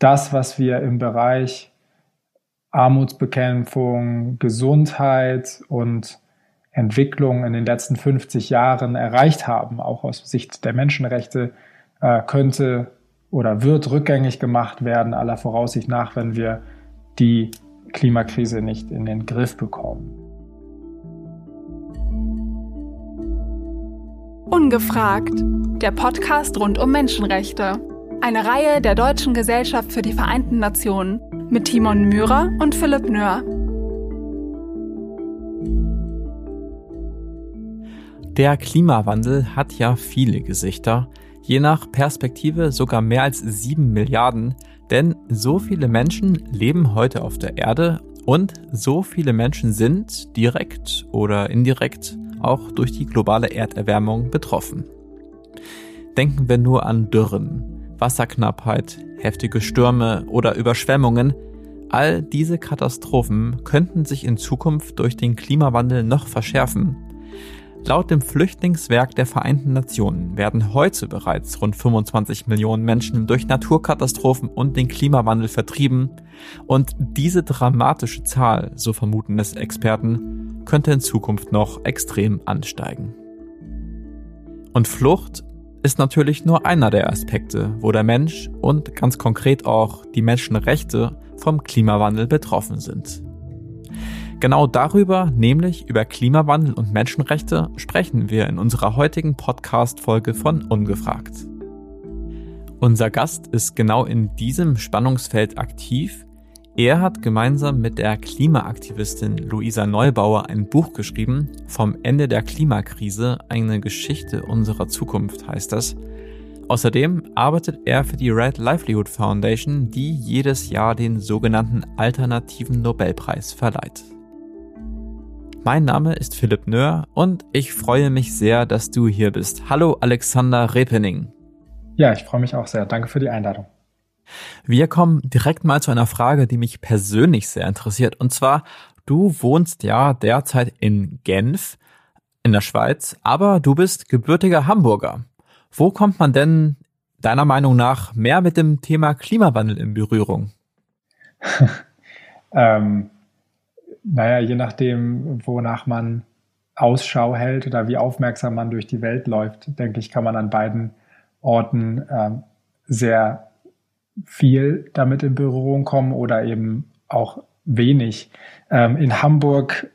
das, was wir im Bereich Armutsbekämpfung, Gesundheit und Entwicklung in den letzten 50 Jahren erreicht haben, auch aus Sicht der Menschenrechte, äh, könnte oder wird rückgängig gemacht werden, aller Voraussicht nach, wenn wir die Klimakrise nicht in den Griff bekommen. Ungefragt, der Podcast rund um Menschenrechte. Eine Reihe der Deutschen Gesellschaft für die Vereinten Nationen mit Timon Myhrer und Philipp Nöhr. Der Klimawandel hat ja viele Gesichter, je nach Perspektive sogar mehr als sieben Milliarden, denn so viele Menschen leben heute auf der Erde und so viele Menschen sind direkt oder indirekt auch durch die globale Erderwärmung betroffen. Denken wir nur an Dürren, Wasserknappheit, heftige Stürme oder Überschwemmungen, all diese Katastrophen könnten sich in Zukunft durch den Klimawandel noch verschärfen. Laut dem Flüchtlingswerk der Vereinten Nationen werden heute bereits rund 25 Millionen Menschen durch Naturkatastrophen und den Klimawandel vertrieben und diese dramatische Zahl, so vermuten es Experten, könnte in Zukunft noch extrem ansteigen. Und Flucht ist natürlich nur einer der Aspekte, wo der Mensch und ganz konkret auch die Menschenrechte vom Klimawandel betroffen sind. Genau darüber, nämlich über Klimawandel und Menschenrechte, sprechen wir in unserer heutigen Podcast-Folge von Ungefragt. Unser Gast ist genau in diesem Spannungsfeld aktiv er hat gemeinsam mit der Klimaaktivistin Luisa Neubauer ein Buch geschrieben, Vom Ende der Klimakrise, eine Geschichte unserer Zukunft heißt das. Außerdem arbeitet er für die Red Livelihood Foundation, die jedes Jahr den sogenannten Alternativen Nobelpreis verleiht. Mein Name ist Philipp Nöhr und ich freue mich sehr, dass du hier bist. Hallo Alexander Repening. Ja, ich freue mich auch sehr. Danke für die Einladung. Wir kommen direkt mal zu einer Frage, die mich persönlich sehr interessiert. Und zwar, du wohnst ja derzeit in Genf in der Schweiz, aber du bist gebürtiger Hamburger. Wo kommt man denn deiner Meinung nach mehr mit dem Thema Klimawandel in Berührung? ähm, naja, je nachdem, wonach man Ausschau hält oder wie aufmerksam man durch die Welt läuft, denke ich, kann man an beiden Orten ähm, sehr viel damit in Berührung kommen oder eben auch wenig. Ähm, in Hamburg,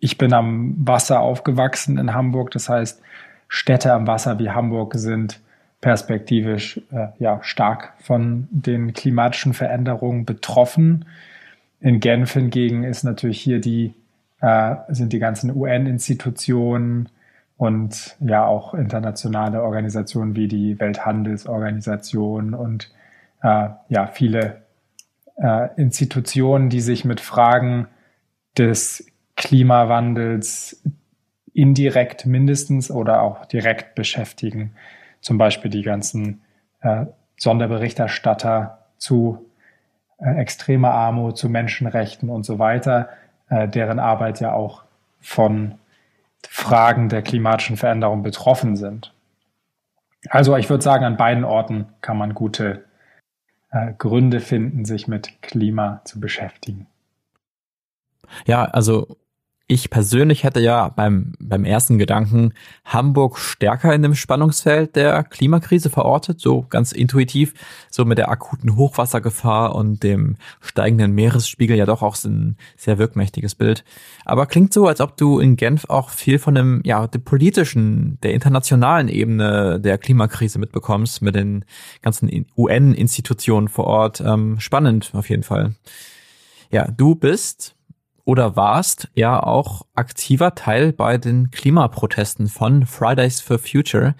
ich bin am Wasser aufgewachsen in Hamburg, das heißt, Städte am Wasser wie Hamburg sind perspektivisch äh, ja stark von den klimatischen Veränderungen betroffen. In Genf hingegen ist natürlich hier die äh, sind die ganzen UN-Institutionen und ja auch internationale Organisationen wie die Welthandelsorganisation und äh, ja, viele äh, Institutionen, die sich mit Fragen des Klimawandels indirekt mindestens oder auch direkt beschäftigen. Zum Beispiel die ganzen äh, Sonderberichterstatter zu äh, extremer Armut, zu Menschenrechten und so weiter, äh, deren Arbeit ja auch von Fragen der klimatischen Veränderung betroffen sind. Also ich würde sagen, an beiden Orten kann man gute äh, Gründe finden, sich mit Klima zu beschäftigen. Ja, also ich persönlich hätte ja beim, beim ersten Gedanken Hamburg stärker in dem Spannungsfeld der Klimakrise verortet, so ganz intuitiv, so mit der akuten Hochwassergefahr und dem steigenden Meeresspiegel ja doch auch ein sehr wirkmächtiges Bild. Aber klingt so, als ob du in Genf auch viel von dem, ja, dem politischen, der internationalen Ebene der Klimakrise mitbekommst, mit den ganzen UN-Institutionen vor Ort. Ähm, spannend auf jeden Fall. Ja, du bist oder warst ja auch aktiver Teil bei den Klimaprotesten von Fridays for Future.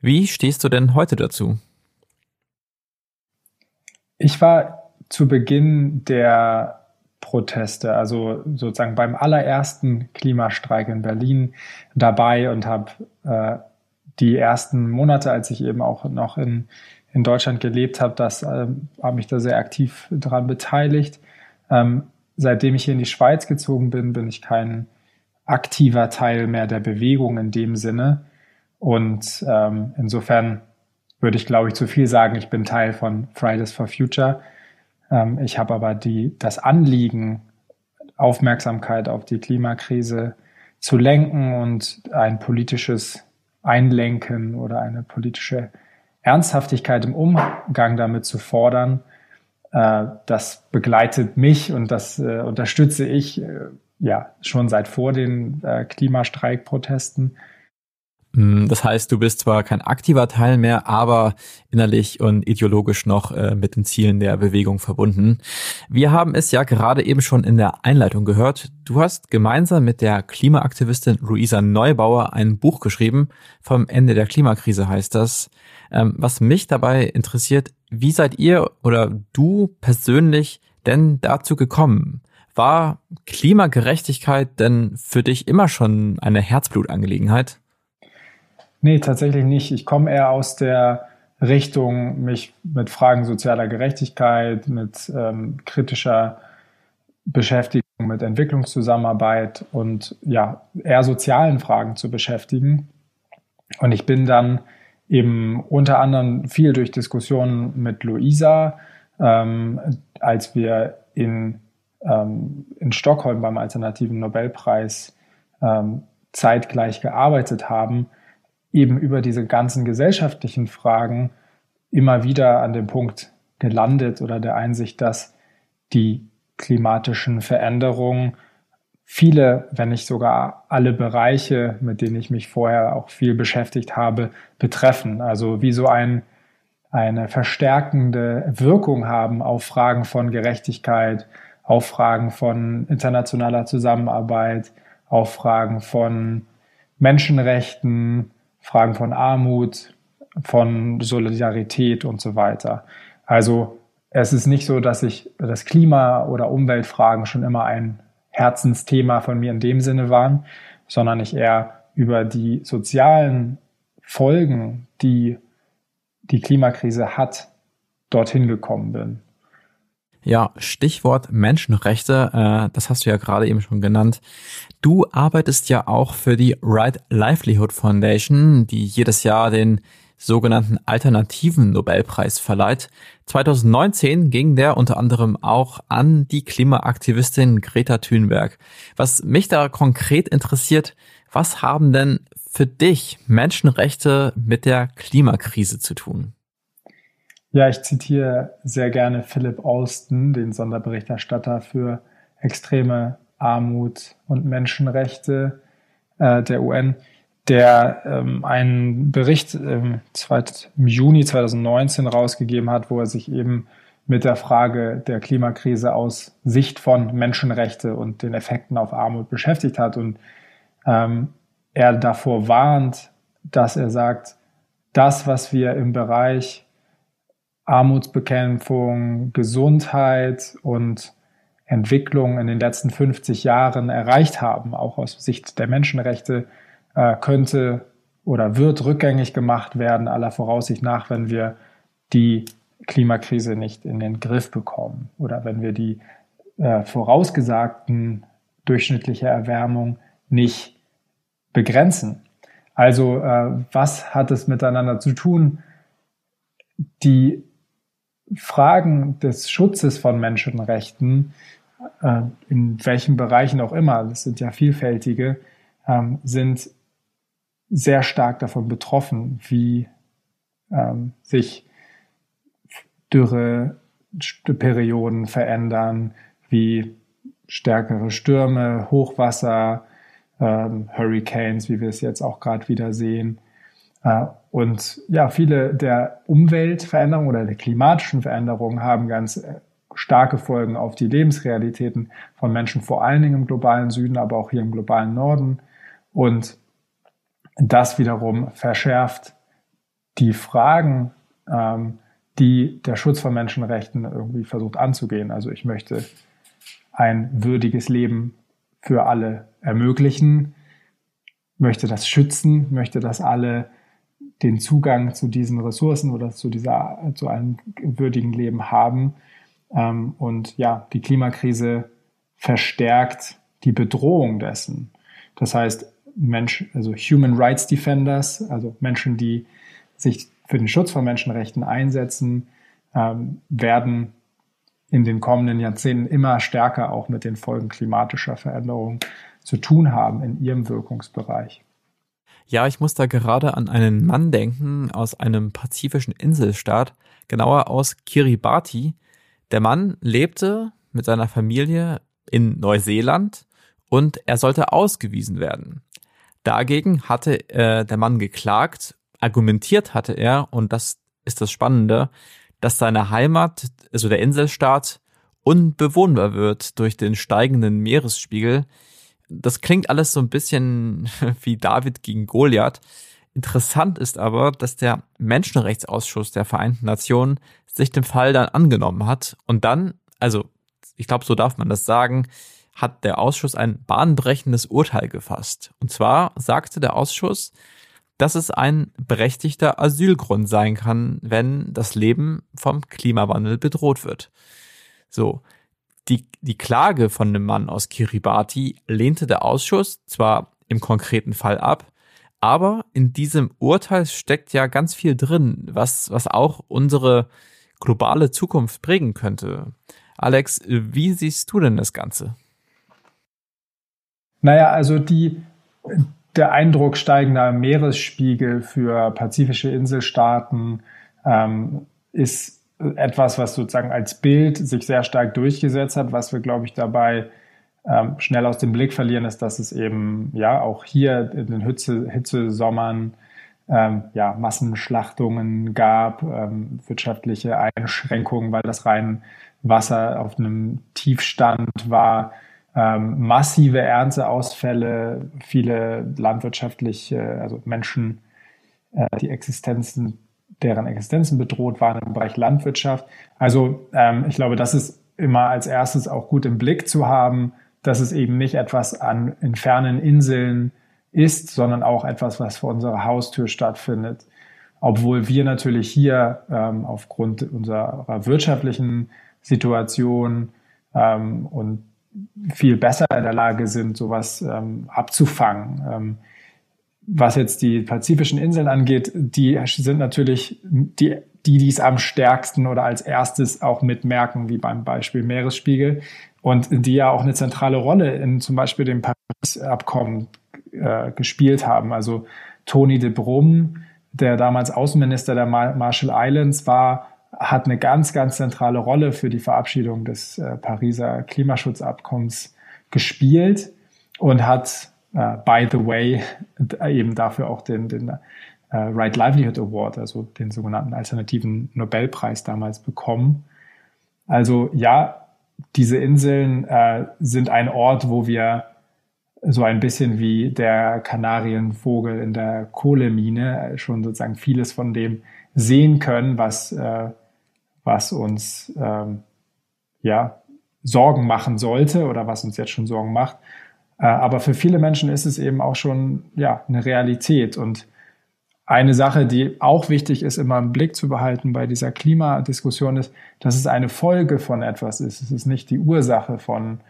Wie stehst du denn heute dazu? Ich war zu Beginn der Proteste, also sozusagen beim allerersten Klimastreik in Berlin dabei und habe äh, die ersten Monate, als ich eben auch noch in, in Deutschland gelebt habe, das äh, habe mich da sehr aktiv daran beteiligt. Ähm, seitdem ich hier in die Schweiz gezogen bin, bin ich kein aktiver Teil mehr der Bewegung in dem Sinne. Und ähm, insofern würde ich, glaube ich, zu viel sagen, ich bin Teil von Fridays for Future. Ähm, ich habe aber die, das Anliegen, Aufmerksamkeit auf die Klimakrise zu lenken und ein politisches Einlenken oder eine politische Ernsthaftigkeit im Umgang damit zu fordern, das begleitet mich und das äh, unterstütze ich äh, ja schon seit vor den Klimastreikprotesten. Mm, das heißt, du bist zwar kein aktiver Teil mehr, aber innerlich und ideologisch noch äh, mit den Zielen der Bewegung verbunden. Wir haben es ja gerade eben schon in der Einleitung gehört. Du hast gemeinsam mit der Klimaaktivistin Luisa Neubauer ein Buch geschrieben. Vom Ende der Klimakrise heißt das. Ähm, was mich dabei interessiert, wie seid ihr oder du persönlich denn dazu gekommen? War Klimagerechtigkeit denn für dich immer schon eine Herzblutangelegenheit? Nee, tatsächlich nicht. Ich komme eher aus der Richtung, mich mit Fragen sozialer Gerechtigkeit, mit ähm, kritischer Beschäftigung mit Entwicklungszusammenarbeit und ja, eher sozialen Fragen zu beschäftigen. Und ich bin dann eben unter anderem viel durch Diskussionen mit Luisa, ähm, als wir in, ähm, in Stockholm beim Alternativen Nobelpreis ähm, zeitgleich gearbeitet haben, eben über diese ganzen gesellschaftlichen Fragen immer wieder an dem Punkt gelandet oder der Einsicht, dass die klimatischen Veränderungen viele, wenn nicht sogar alle Bereiche, mit denen ich mich vorher auch viel beschäftigt habe, betreffen. Also wie so ein, eine verstärkende Wirkung haben auf Fragen von Gerechtigkeit, auf Fragen von internationaler Zusammenarbeit, auf Fragen von Menschenrechten, Fragen von Armut, von Solidarität und so weiter. Also es ist nicht so, dass ich das Klima- oder Umweltfragen schon immer ein Herzensthema von mir in dem Sinne waren, sondern ich eher über die sozialen Folgen, die die Klimakrise hat, dorthin gekommen bin. Ja, Stichwort Menschenrechte, äh, das hast du ja gerade eben schon genannt. Du arbeitest ja auch für die Right Livelihood Foundation, die jedes Jahr den sogenannten alternativen Nobelpreis verleiht. 2019 ging der unter anderem auch an die Klimaaktivistin Greta Thunberg. Was mich da konkret interessiert, was haben denn für dich Menschenrechte mit der Klimakrise zu tun? Ja, ich zitiere sehr gerne Philip Alston, den Sonderberichterstatter für extreme Armut und Menschenrechte äh, der UN, der ähm, einen Bericht ähm, im Juni 2019 rausgegeben hat, wo er sich eben mit der Frage der Klimakrise aus Sicht von Menschenrechte und den Effekten auf Armut beschäftigt hat. Und ähm, er davor warnt, dass er sagt, das, was wir im Bereich Armutsbekämpfung, Gesundheit und Entwicklung in den letzten 50 Jahren erreicht haben, auch aus Sicht der Menschenrechte, äh, könnte oder wird rückgängig gemacht werden, aller Voraussicht nach, wenn wir die Klimakrise nicht in den Griff bekommen oder wenn wir die äh, vorausgesagten durchschnittliche Erwärmung nicht begrenzen. Also äh, was hat es miteinander zu tun? Die Fragen des Schutzes von Menschenrechten, äh, in welchen Bereichen auch immer, das sind ja vielfältige, ähm, sind sehr stark davon betroffen, wie ähm, sich Dürreperioden verändern, wie stärkere Stürme, Hochwasser, ähm, Hurricanes, wie wir es jetzt auch gerade wieder sehen, und ja, viele der Umweltveränderungen oder der klimatischen Veränderungen haben ganz äh, starke Folgen auf die Lebensrealitäten von Menschen, vor allen Dingen im globalen Süden, aber auch hier im globalen Norden. Und das wiederum verschärft die Fragen, ähm, die der Schutz von Menschenrechten irgendwie versucht anzugehen. Also ich möchte ein würdiges Leben für alle ermöglichen, möchte das schützen, möchte, dass alle den Zugang zu diesen Ressourcen oder zu dieser, zu einem würdigen Leben haben. Ähm, und ja, die Klimakrise verstärkt die Bedrohung dessen. Das heißt, Mensch, also Human Rights Defenders, also Menschen, die sich für den Schutz von Menschenrechten einsetzen, ähm, werden in den kommenden Jahrzehnten immer stärker auch mit den Folgen klimatischer Veränderungen zu tun haben in ihrem Wirkungsbereich. Ja, ich muss da gerade an einen Mann denken aus einem pazifischen Inselstaat, genauer aus Kiribati. Der Mann lebte mit seiner Familie in Neuseeland und er sollte ausgewiesen werden. Dagegen hatte äh, der Mann geklagt, argumentiert hatte er, und das ist das Spannende, dass seine Heimat, also der Inselstaat, unbewohnbar wird durch den steigenden Meeresspiegel. Das klingt alles so ein bisschen wie David gegen Goliath. Interessant ist aber, dass der Menschenrechtsausschuss der Vereinten Nationen sich dem Fall dann angenommen hat und dann, also ich glaube, so darf man das sagen, hat der Ausschuss ein bahnbrechendes Urteil gefasst. Und zwar sagte der Ausschuss, dass es ein berechtigter Asylgrund sein kann, wenn das Leben vom Klimawandel bedroht wird. So. Die, die Klage von einem Mann aus Kiribati lehnte der Ausschuss zwar im konkreten Fall ab, aber in diesem Urteil steckt ja ganz viel drin, was, was auch unsere globale Zukunft prägen könnte. Alex, wie siehst du denn das Ganze? Naja, also die, der Eindruck steigender Meeresspiegel für pazifische Inselstaaten ähm, ist etwas, was sozusagen als Bild sich sehr stark durchgesetzt hat. Was wir, glaube ich, dabei ähm, schnell aus dem Blick verlieren, ist, dass es eben ja auch hier in den Hitze, Hitzesommern ähm, ja, Massenschlachtungen gab, ähm, wirtschaftliche Einschränkungen, weil das rein Wasser auf einem Tiefstand war ähm, massive Ernteausfälle, viele landwirtschaftliche, also Menschen, äh, die Existenzen, deren Existenzen bedroht waren im Bereich Landwirtschaft. Also ähm, ich glaube, das ist immer als erstes auch gut im Blick zu haben, dass es eben nicht etwas an in fernen Inseln ist, sondern auch etwas, was vor unserer Haustür stattfindet. Obwohl wir natürlich hier ähm, aufgrund unserer wirtschaftlichen Situation ähm, und viel besser in der Lage sind, sowas ähm, abzufangen. Was jetzt die pazifischen Inseln angeht, die sind natürlich die, die, die es am stärksten oder als erstes auch mitmerken, wie beim Beispiel Meeresspiegel und die ja auch eine zentrale Rolle in zum Beispiel dem Paris-Abkommen äh, gespielt haben. Also Tony de Brum, der damals Außenminister der Marshall Islands war, hat eine ganz, ganz zentrale Rolle für die Verabschiedung des äh, Pariser Klimaschutzabkommens gespielt und hat, äh, by the way, eben dafür auch den, den äh, Right Livelihood Award, also den sogenannten alternativen Nobelpreis damals bekommen. Also ja, diese Inseln äh, sind ein Ort, wo wir so ein bisschen wie der Kanarienvogel in der Kohlemine schon sozusagen vieles von dem sehen können, was äh, was uns ähm, ja Sorgen machen sollte oder was uns jetzt schon Sorgen macht. Äh, aber für viele Menschen ist es eben auch schon ja eine Realität. Und eine Sache, die auch wichtig ist, immer im Blick zu behalten bei dieser Klimadiskussion ist, dass es eine Folge von etwas ist. Es ist nicht die Ursache von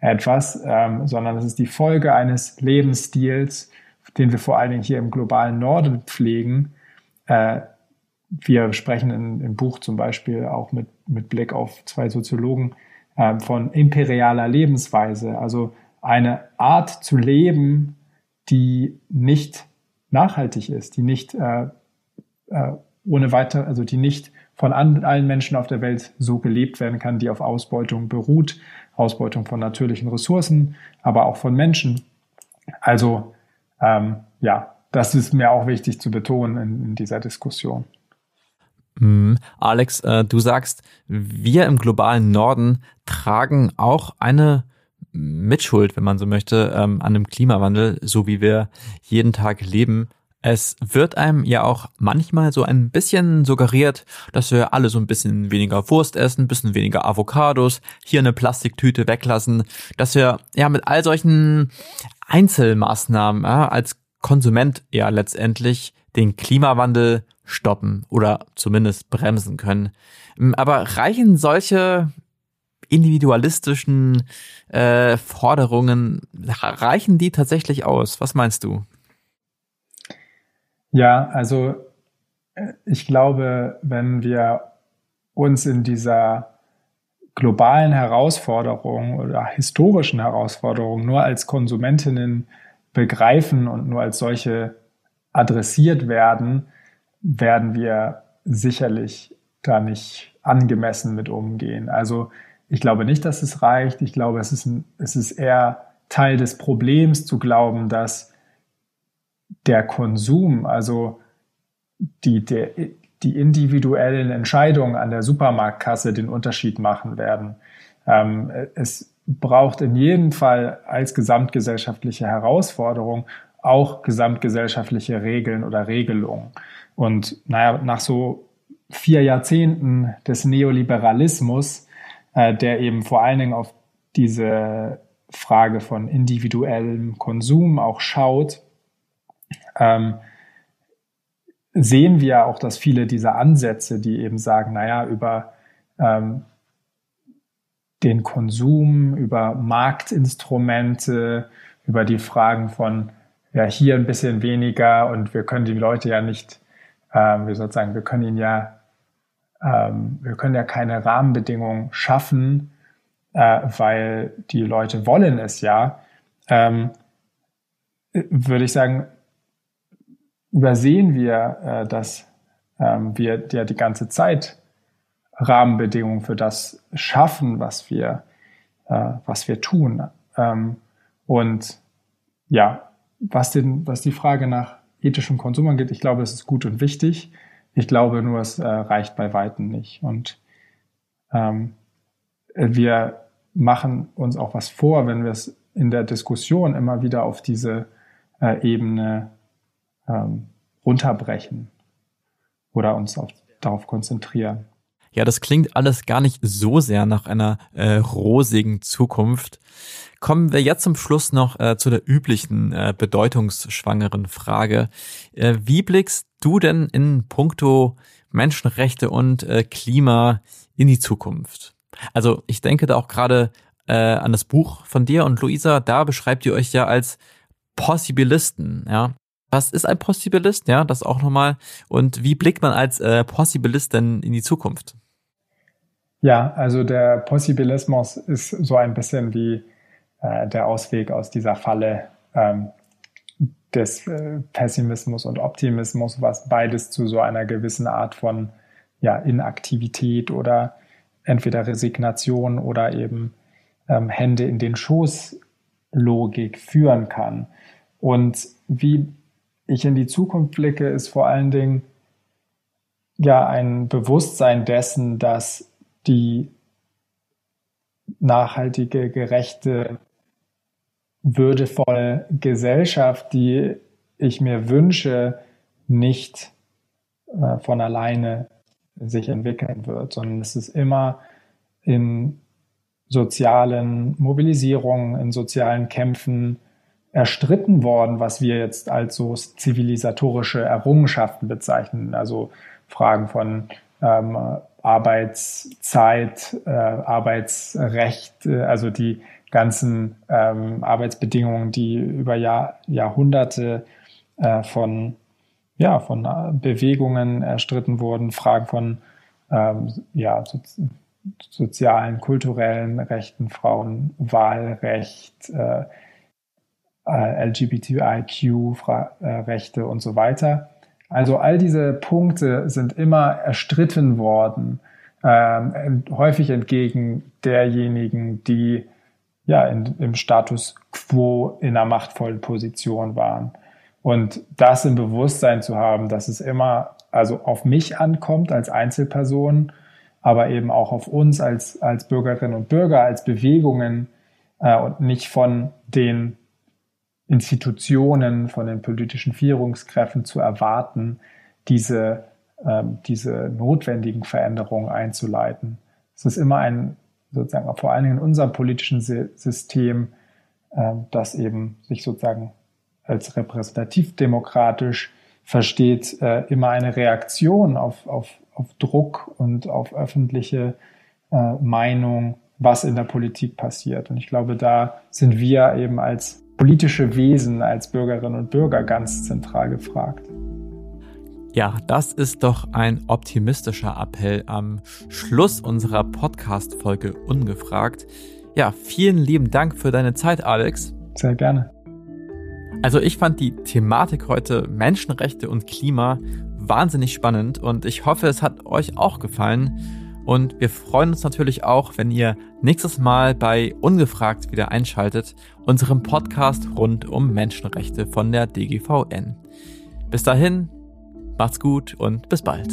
etwas, ähm, sondern es ist die Folge eines Lebensstils, den wir vor allen Dingen hier im globalen Norden pflegen, äh, wir sprechen in, im Buch zum Beispiel auch mit, mit Blick auf zwei Soziologen äh, von imperialer Lebensweise, also eine Art zu leben, die nicht nachhaltig ist, die nicht äh, äh, ohne weiter, also die nicht von allen Menschen auf der Welt so gelebt werden kann, die auf Ausbeutung beruht, Ausbeutung von natürlichen Ressourcen, aber auch von Menschen. Also ähm, ja, das ist mir auch wichtig zu betonen in, in dieser Diskussion. Mhm. Alex, äh, du sagst, wir im globalen Norden tragen auch eine Mitschuld, wenn man so möchte, ähm, an dem Klimawandel, so wie wir jeden Tag leben. Es wird einem ja auch manchmal so ein bisschen suggeriert, dass wir alle so ein bisschen weniger Wurst essen, bisschen weniger Avocados, hier eine Plastiktüte weglassen, dass wir ja mit all solchen Einzelmaßnahmen ja, als Konsument ja letztendlich den Klimawandel stoppen oder zumindest bremsen können. Ähm, aber reichen solche individualistischen äh, Forderungen, reichen die tatsächlich aus? Was meinst du? Ja, also ich glaube, wenn wir uns in dieser globalen Herausforderung oder historischen Herausforderung nur als Konsumentinnen begreifen und nur als solche adressiert werden, werden wir sicherlich da nicht angemessen mit umgehen. Also ich glaube nicht, dass es reicht. Ich glaube, es ist, ein, es ist eher Teil des Problems zu glauben, dass der Konsum, also die, der, die individuellen Entscheidungen an der Supermarktkasse den Unterschied machen werden. Ähm, es braucht in jedem Fall als gesamtgesellschaftliche Herausforderung auch gesamtgesellschaftliche Regeln oder Regelungen. Und naja, nach so vier Jahrzehnten des Neoliberalismus, äh, der eben vor allen Dingen auf diese Frage von individuellem Konsum auch schaut, ähm, sehen wir auch, dass viele dieser Ansätze, die eben sagen, naja, über ähm, den Konsum, über Marktinstrumente, über die Fragen von ja hier ein bisschen weniger und wir können die Leute ja nicht, ähm, wie sozusagen, wir können ihnen ja, ähm, wir können ja keine Rahmenbedingungen schaffen, äh, weil die Leute wollen es ja, ähm, würde ich sagen, übersehen wir, äh, dass ähm, wir ja die ganze Zeit Rahmenbedingungen für das schaffen, was wir, äh, was wir tun. Ähm, und ja, was, den, was die Frage nach ethischem Konsum angeht, ich glaube, es ist gut und wichtig. Ich glaube nur, es äh, reicht bei Weitem nicht. Und ähm, wir machen uns auch was vor, wenn wir es in der Diskussion immer wieder auf diese äh, Ebene ähm, runterbrechen oder uns auf, darauf konzentrieren. Ja, das klingt alles gar nicht so sehr nach einer äh, rosigen Zukunft. Kommen wir jetzt zum Schluss noch äh, zu der üblichen äh, bedeutungsschwangeren Frage. Äh, wie blickst du denn in puncto Menschenrechte und äh, Klima in die Zukunft? Also ich denke da auch gerade äh, an das Buch von dir und Luisa, da beschreibt ihr euch ja als Possibilisten, ja. Was ist ein Possibilist? Ja, das auch nochmal. Und wie blickt man als äh, Possibilist denn in die Zukunft? Ja, also der Possibilismus ist so ein bisschen wie äh, der Ausweg aus dieser Falle ähm, des äh, Pessimismus und Optimismus, was beides zu so einer gewissen Art von ja, Inaktivität oder entweder Resignation oder eben ähm, Hände in den Schoß Logik führen kann. Und wie ich in die Zukunft blicke, ist vor allen Dingen ja ein Bewusstsein dessen, dass die nachhaltige, gerechte, würdevolle Gesellschaft, die ich mir wünsche, nicht äh, von alleine sich entwickeln wird, sondern es ist immer in sozialen Mobilisierungen, in sozialen Kämpfen, erstritten worden, was wir jetzt als so zivilisatorische Errungenschaften bezeichnen. Also Fragen von ähm, Arbeitszeit, äh, Arbeitsrecht, äh, also die ganzen ähm, Arbeitsbedingungen, die über Jahr, Jahrhunderte äh, von, ja, von Bewegungen erstritten wurden, Fragen von ähm, ja, so, sozialen, kulturellen Rechten, Frauenwahlrecht, äh, äh, LGBTIQ-Rechte und so weiter. Also all diese Punkte sind immer erstritten worden, ähm, häufig entgegen derjenigen, die ja in, im Status quo in einer machtvollen Position waren. Und das im Bewusstsein zu haben, dass es immer also auf mich ankommt als Einzelperson, aber eben auch auf uns als, als Bürgerinnen und Bürger, als Bewegungen äh, und nicht von den Institutionen, von den politischen Führungskräften zu erwarten, diese, ähm, diese notwendigen Veränderungen einzuleiten. Es ist immer ein, sozusagen, vor allen Dingen in unserem politischen System, äh, das eben sich sozusagen als repräsentativ demokratisch versteht, äh, immer eine Reaktion auf, auf, auf Druck und auf öffentliche äh, Meinung, was in der Politik passiert. Und ich glaube, da sind wir eben als politische Wesen als Bürgerinnen und Bürger ganz zentral gefragt. Ja, das ist doch ein optimistischer Appell am Schluss unserer Podcast-Folge Ungefragt. Ja, vielen lieben Dank für deine Zeit, Alex. Sehr gerne. Also ich fand die Thematik heute Menschenrechte und Klima wahnsinnig spannend und ich hoffe, es hat euch auch gefallen. Und wir freuen uns natürlich auch, wenn ihr nächstes Mal bei Ungefragt wieder einschaltet, unserem Podcast rund um Menschenrechte von der DGVN. Bis dahin, Macht's gut und bis bald.